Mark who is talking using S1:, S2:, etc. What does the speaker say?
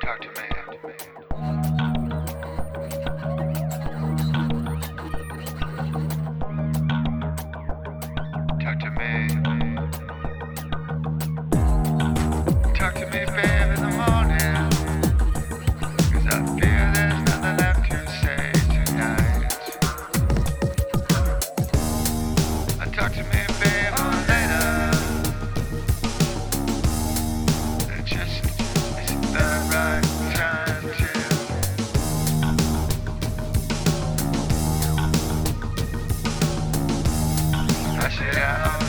S1: Talk to me. down.